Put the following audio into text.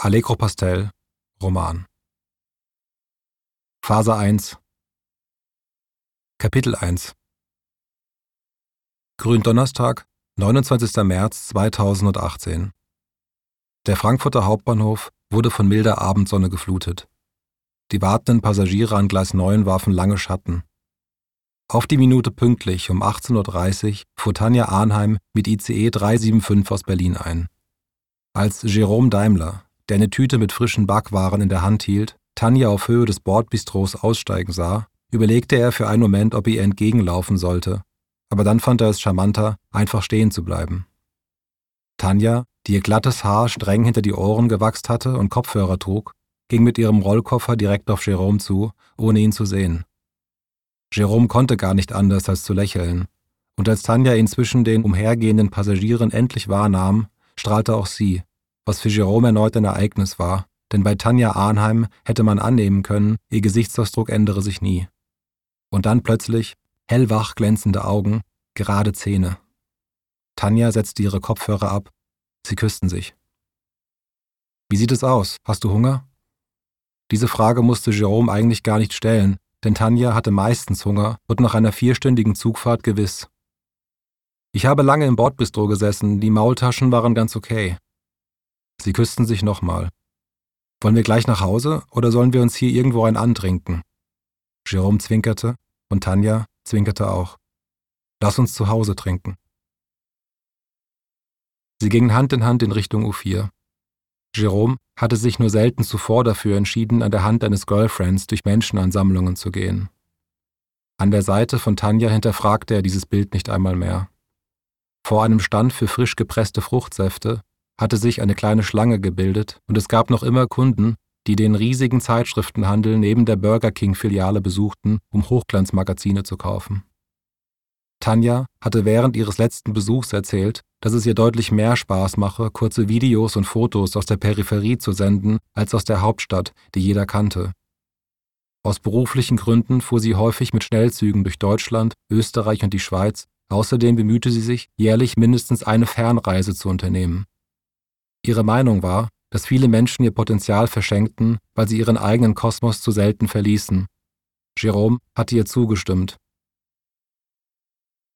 Allegro Pastel, Roman. Phase 1 Kapitel 1 Gründonnerstag, 29. März 2018 Der Frankfurter Hauptbahnhof wurde von milder Abendsonne geflutet. Die wartenden Passagiere an Gleis 9 warfen lange Schatten. Auf die Minute pünktlich um 18.30 Uhr fuhr Tanja Arnheim mit ICE 375 aus Berlin ein. Als Jerome Daimler, der eine Tüte mit frischen Backwaren in der Hand hielt, Tanja auf Höhe des Bordbistros aussteigen sah, überlegte er für einen Moment, ob er ihr entgegenlaufen sollte, aber dann fand er es charmanter, einfach stehen zu bleiben. Tanja, die ihr glattes Haar streng hinter die Ohren gewachst hatte und Kopfhörer trug, ging mit ihrem Rollkoffer direkt auf Jerome zu, ohne ihn zu sehen. Jerome konnte gar nicht anders als zu lächeln, und als Tanja ihn zwischen den umhergehenden Passagieren endlich wahrnahm, strahlte auch sie, was für Jerome erneut ein Ereignis war, denn bei Tanja Arnheim hätte man annehmen können, ihr Gesichtsausdruck ändere sich nie. Und dann plötzlich hellwach glänzende Augen, gerade Zähne. Tanja setzte ihre Kopfhörer ab, sie küssten sich. Wie sieht es aus? Hast du Hunger? Diese Frage musste Jerome eigentlich gar nicht stellen, denn Tanja hatte meistens Hunger und nach einer vierstündigen Zugfahrt gewiss. Ich habe lange im Bordbistro gesessen, die Maultaschen waren ganz okay. Sie küssten sich nochmal. Wollen wir gleich nach Hause oder sollen wir uns hier irgendwo ein antrinken? Jerome zwinkerte und Tanja zwinkerte auch. Lass uns zu Hause trinken. Sie gingen Hand in Hand in Richtung U4. Jerome hatte sich nur selten zuvor dafür entschieden, an der Hand eines Girlfriends durch Menschenansammlungen zu gehen. An der Seite von Tanja hinterfragte er dieses Bild nicht einmal mehr. Vor einem Stand für frisch gepresste Fruchtsäfte hatte sich eine kleine Schlange gebildet und es gab noch immer Kunden, die den riesigen Zeitschriftenhandel neben der Burger King-Filiale besuchten, um Hochglanzmagazine zu kaufen. Tanja hatte während ihres letzten Besuchs erzählt, dass es ihr deutlich mehr Spaß mache, kurze Videos und Fotos aus der Peripherie zu senden, als aus der Hauptstadt, die jeder kannte. Aus beruflichen Gründen fuhr sie häufig mit Schnellzügen durch Deutschland, Österreich und die Schweiz, außerdem bemühte sie sich, jährlich mindestens eine Fernreise zu unternehmen. Ihre Meinung war, dass viele Menschen ihr Potenzial verschenkten, weil sie ihren eigenen Kosmos zu selten verließen. Jerome hatte ihr zugestimmt,